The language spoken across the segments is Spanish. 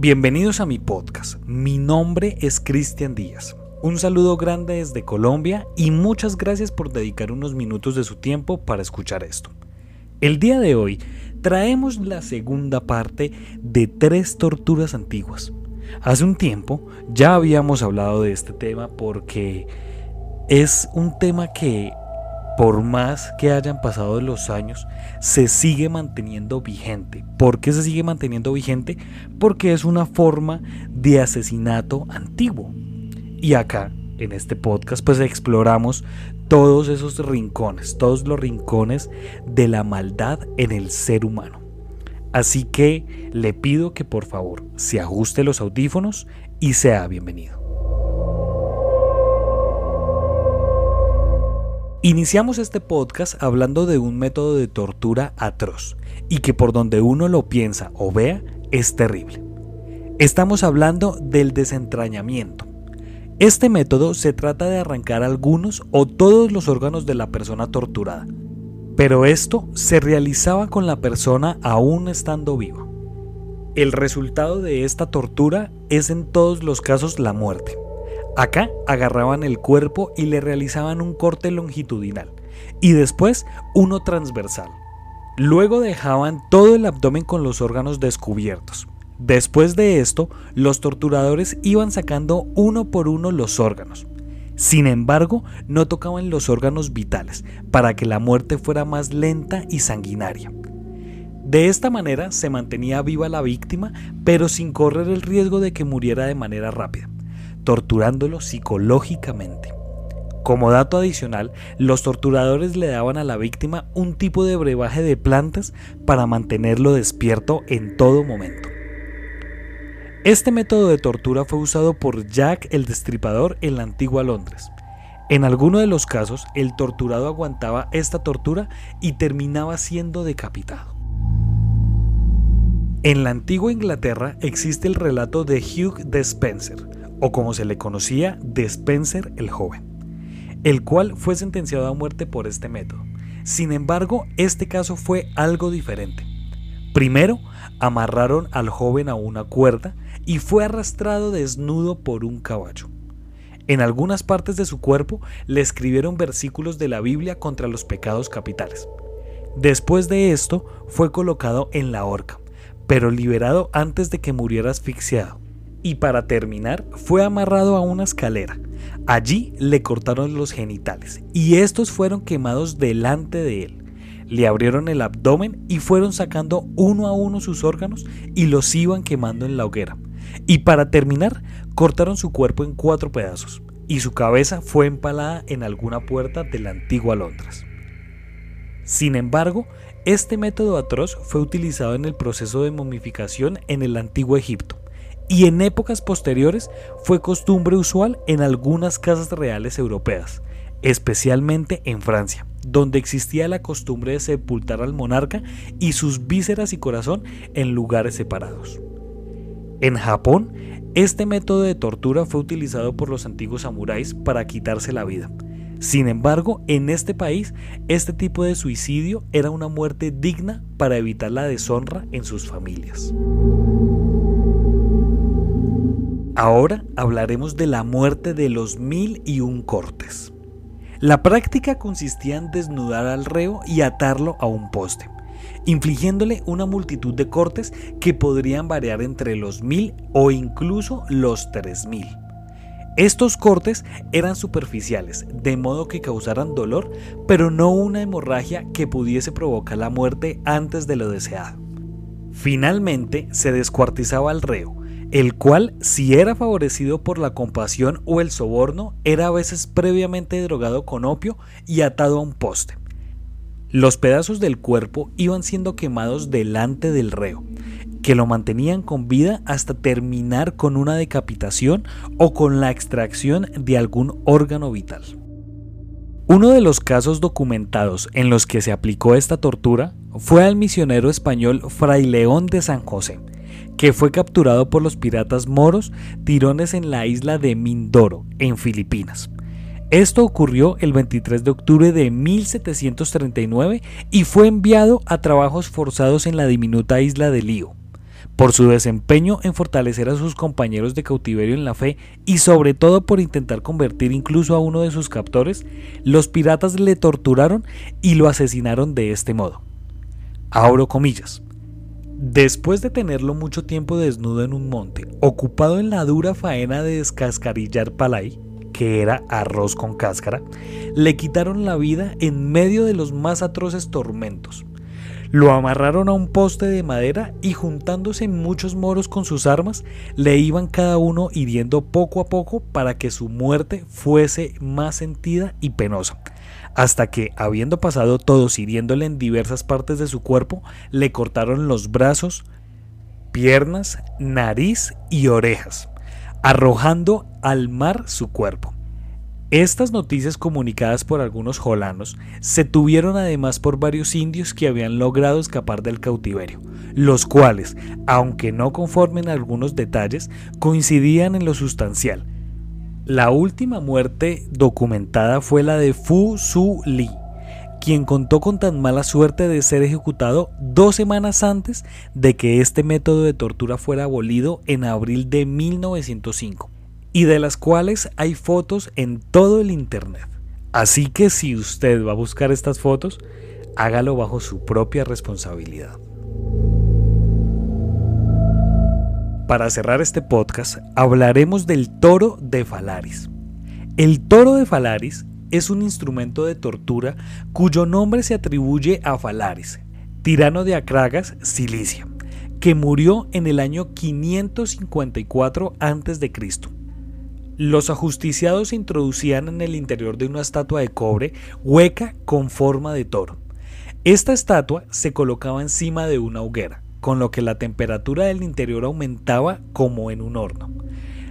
Bienvenidos a mi podcast. Mi nombre es Cristian Díaz. Un saludo grande desde Colombia y muchas gracias por dedicar unos minutos de su tiempo para escuchar esto. El día de hoy traemos la segunda parte de tres torturas antiguas. Hace un tiempo ya habíamos hablado de este tema porque es un tema que por más que hayan pasado los años, se sigue manteniendo vigente. ¿Por qué se sigue manteniendo vigente? Porque es una forma de asesinato antiguo. Y acá, en este podcast, pues exploramos todos esos rincones, todos los rincones de la maldad en el ser humano. Así que le pido que por favor se ajuste los audífonos y sea bienvenido. Iniciamos este podcast hablando de un método de tortura atroz y que por donde uno lo piensa o vea es terrible. Estamos hablando del desentrañamiento. Este método se trata de arrancar algunos o todos los órganos de la persona torturada, pero esto se realizaba con la persona aún estando viva. El resultado de esta tortura es en todos los casos la muerte. Acá agarraban el cuerpo y le realizaban un corte longitudinal y después uno transversal. Luego dejaban todo el abdomen con los órganos descubiertos. Después de esto, los torturadores iban sacando uno por uno los órganos. Sin embargo, no tocaban los órganos vitales para que la muerte fuera más lenta y sanguinaria. De esta manera se mantenía viva la víctima, pero sin correr el riesgo de que muriera de manera rápida torturándolo psicológicamente. Como dato adicional, los torturadores le daban a la víctima un tipo de brebaje de plantas para mantenerlo despierto en todo momento. Este método de tortura fue usado por Jack el Destripador en la antigua Londres. En alguno de los casos, el torturado aguantaba esta tortura y terminaba siendo decapitado. En la antigua Inglaterra existe el relato de Hugh Despenser, o como se le conocía, Despenser el joven, el cual fue sentenciado a muerte por este método. Sin embargo, este caso fue algo diferente. Primero, amarraron al joven a una cuerda y fue arrastrado desnudo por un caballo. En algunas partes de su cuerpo le escribieron versículos de la Biblia contra los pecados capitales. Después de esto, fue colocado en la horca, pero liberado antes de que muriera asfixiado y para terminar fue amarrado a una escalera. Allí le cortaron los genitales y estos fueron quemados delante de él. Le abrieron el abdomen y fueron sacando uno a uno sus órganos y los iban quemando en la hoguera. Y para terminar, cortaron su cuerpo en cuatro pedazos y su cabeza fue empalada en alguna puerta de la antigua Londres. Sin embargo, este método atroz fue utilizado en el proceso de momificación en el antiguo Egipto y en épocas posteriores fue costumbre usual en algunas casas reales europeas, especialmente en Francia, donde existía la costumbre de sepultar al monarca y sus vísceras y corazón en lugares separados. En Japón, este método de tortura fue utilizado por los antiguos samuráis para quitarse la vida. Sin embargo, en este país, este tipo de suicidio era una muerte digna para evitar la deshonra en sus familias. Ahora hablaremos de la muerte de los mil y un cortes. La práctica consistía en desnudar al reo y atarlo a un poste, infligiéndole una multitud de cortes que podrían variar entre los mil o incluso los tres mil. Estos cortes eran superficiales, de modo que causaran dolor, pero no una hemorragia que pudiese provocar la muerte antes de lo deseado. Finalmente se descuartizaba al reo, el cual, si era favorecido por la compasión o el soborno, era a veces previamente drogado con opio y atado a un poste. Los pedazos del cuerpo iban siendo quemados delante del reo, que lo mantenían con vida hasta terminar con una decapitación o con la extracción de algún órgano vital. Uno de los casos documentados en los que se aplicó esta tortura fue al misionero español Fray León de San José, que fue capturado por los piratas moros tirones en la isla de Mindoro, en Filipinas. Esto ocurrió el 23 de octubre de 1739 y fue enviado a trabajos forzados en la diminuta isla de Lío. por su desempeño en fortalecer a sus compañeros de cautiverio en la fe y sobre todo por intentar convertir incluso a uno de sus captores, los piratas le torturaron y lo asesinaron de este modo. Abro comillas. Después de tenerlo mucho tiempo desnudo en un monte, ocupado en la dura faena de descascarillar palay, que era arroz con cáscara, le quitaron la vida en medio de los más atroces tormentos. Lo amarraron a un poste de madera y juntándose muchos moros con sus armas, le iban cada uno hiriendo poco a poco para que su muerte fuese más sentida y penosa, hasta que, habiendo pasado todos hiriéndole en diversas partes de su cuerpo, le cortaron los brazos, piernas, nariz y orejas, arrojando al mar su cuerpo. Estas noticias comunicadas por algunos jolanos se tuvieron además por varios indios que habían logrado escapar del cautiverio, los cuales, aunque no conformen algunos detalles, coincidían en lo sustancial. La última muerte documentada fue la de Fu Su Li, quien contó con tan mala suerte de ser ejecutado dos semanas antes de que este método de tortura fuera abolido en abril de 1905 y de las cuales hay fotos en todo el Internet. Así que si usted va a buscar estas fotos, hágalo bajo su propia responsabilidad. Para cerrar este podcast, hablaremos del toro de Falaris. El toro de Falaris es un instrumento de tortura cuyo nombre se atribuye a Falaris, tirano de Acragas, Cilicia, que murió en el año 554 a.C. Los ajusticiados se introducían en el interior de una estatua de cobre hueca con forma de toro. Esta estatua se colocaba encima de una hoguera, con lo que la temperatura del interior aumentaba como en un horno.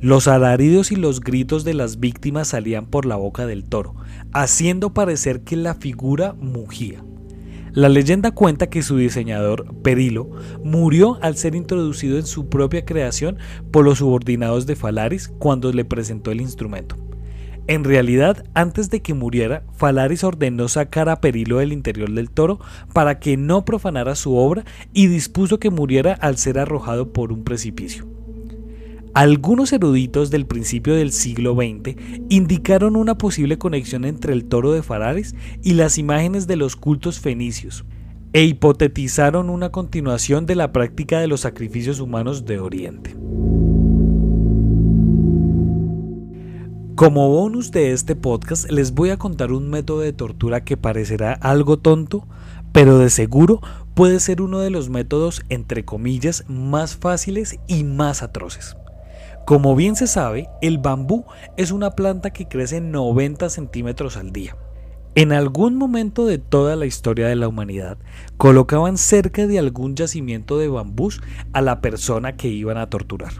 Los alaridos y los gritos de las víctimas salían por la boca del toro, haciendo parecer que la figura mugía. La leyenda cuenta que su diseñador, Perilo, murió al ser introducido en su propia creación por los subordinados de Falaris cuando le presentó el instrumento. En realidad, antes de que muriera, Falaris ordenó sacar a Perilo del interior del toro para que no profanara su obra y dispuso que muriera al ser arrojado por un precipicio. Algunos eruditos del principio del siglo XX indicaron una posible conexión entre el toro de Farares y las imágenes de los cultos fenicios, e hipotetizaron una continuación de la práctica de los sacrificios humanos de Oriente. Como bonus de este podcast les voy a contar un método de tortura que parecerá algo tonto, pero de seguro puede ser uno de los métodos entre comillas más fáciles y más atroces. Como bien se sabe, el bambú es una planta que crece 90 centímetros al día. En algún momento de toda la historia de la humanidad, colocaban cerca de algún yacimiento de bambús a la persona que iban a torturar.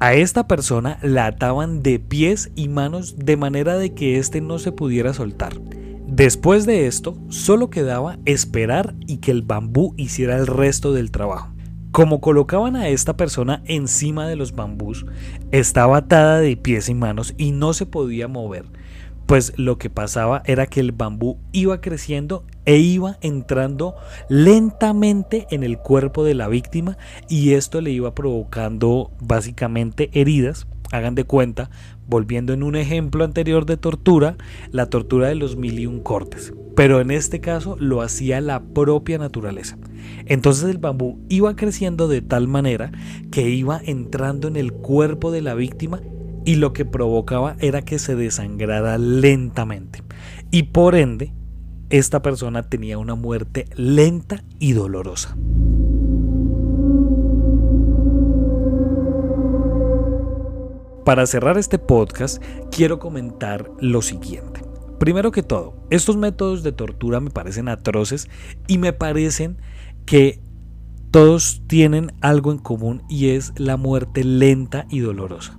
A esta persona la ataban de pies y manos de manera de que éste no se pudiera soltar. Después de esto, solo quedaba esperar y que el bambú hiciera el resto del trabajo. Como colocaban a esta persona encima de los bambús, estaba atada de pies y manos y no se podía mover, pues lo que pasaba era que el bambú iba creciendo e iba entrando lentamente en el cuerpo de la víctima y esto le iba provocando básicamente heridas Hagan de cuenta, volviendo en un ejemplo anterior de tortura, la tortura de los mil y un cortes. Pero en este caso lo hacía la propia naturaleza. Entonces el bambú iba creciendo de tal manera que iba entrando en el cuerpo de la víctima y lo que provocaba era que se desangrara lentamente. Y por ende, esta persona tenía una muerte lenta y dolorosa. Para cerrar este podcast, quiero comentar lo siguiente. Primero que todo, estos métodos de tortura me parecen atroces y me parecen que todos tienen algo en común y es la muerte lenta y dolorosa.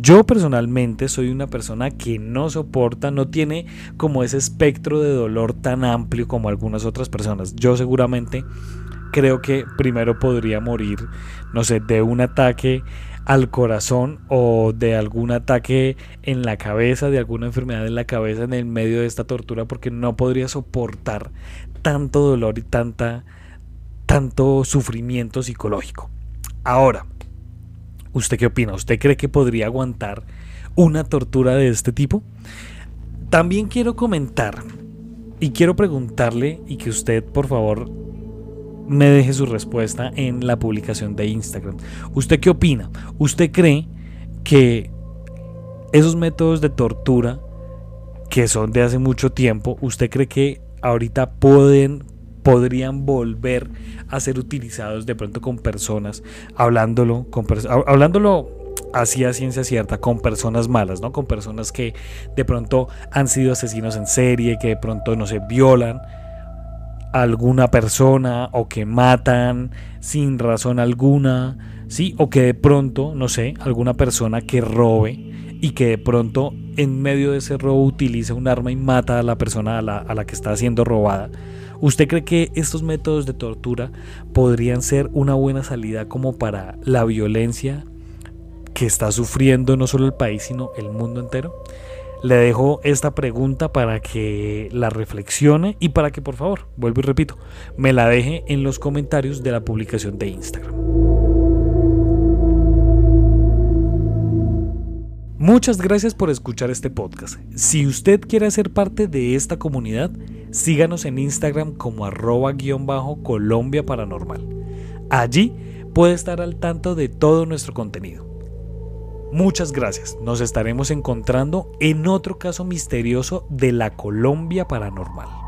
Yo personalmente soy una persona que no soporta, no tiene como ese espectro de dolor tan amplio como algunas otras personas. Yo seguramente creo que primero podría morir, no sé, de un ataque al corazón o de algún ataque en la cabeza, de alguna enfermedad en la cabeza en el medio de esta tortura porque no podría soportar tanto dolor y tanta tanto sufrimiento psicológico. Ahora, ¿usted qué opina? ¿Usted cree que podría aguantar una tortura de este tipo? También quiero comentar y quiero preguntarle y que usted por favor me deje su respuesta en la publicación de Instagram. ¿Usted qué opina? ¿Usted cree que esos métodos de tortura que son de hace mucho tiempo, usted cree que ahorita pueden podrían volver a ser utilizados de pronto con personas hablándolo con hablándolo así a ciencia cierta con personas malas, ¿no? Con personas que de pronto han sido asesinos en serie, que de pronto no se violan a alguna persona o que matan sin razón alguna, ¿sí? O que de pronto, no sé, alguna persona que robe y que de pronto en medio de ese robo utiliza un arma y mata a la persona a la, a la que está siendo robada. ¿Usted cree que estos métodos de tortura podrían ser una buena salida como para la violencia que está sufriendo no solo el país, sino el mundo entero? Le dejo esta pregunta para que la reflexione y para que por favor, vuelvo y repito, me la deje en los comentarios de la publicación de Instagram. Muchas gracias por escuchar este podcast. Si usted quiere ser parte de esta comunidad, síganos en Instagram como arroba guion bajo Colombia Paranormal. Allí puede estar al tanto de todo nuestro contenido. Muchas gracias. Nos estaremos encontrando en otro caso misterioso de la Colombia paranormal.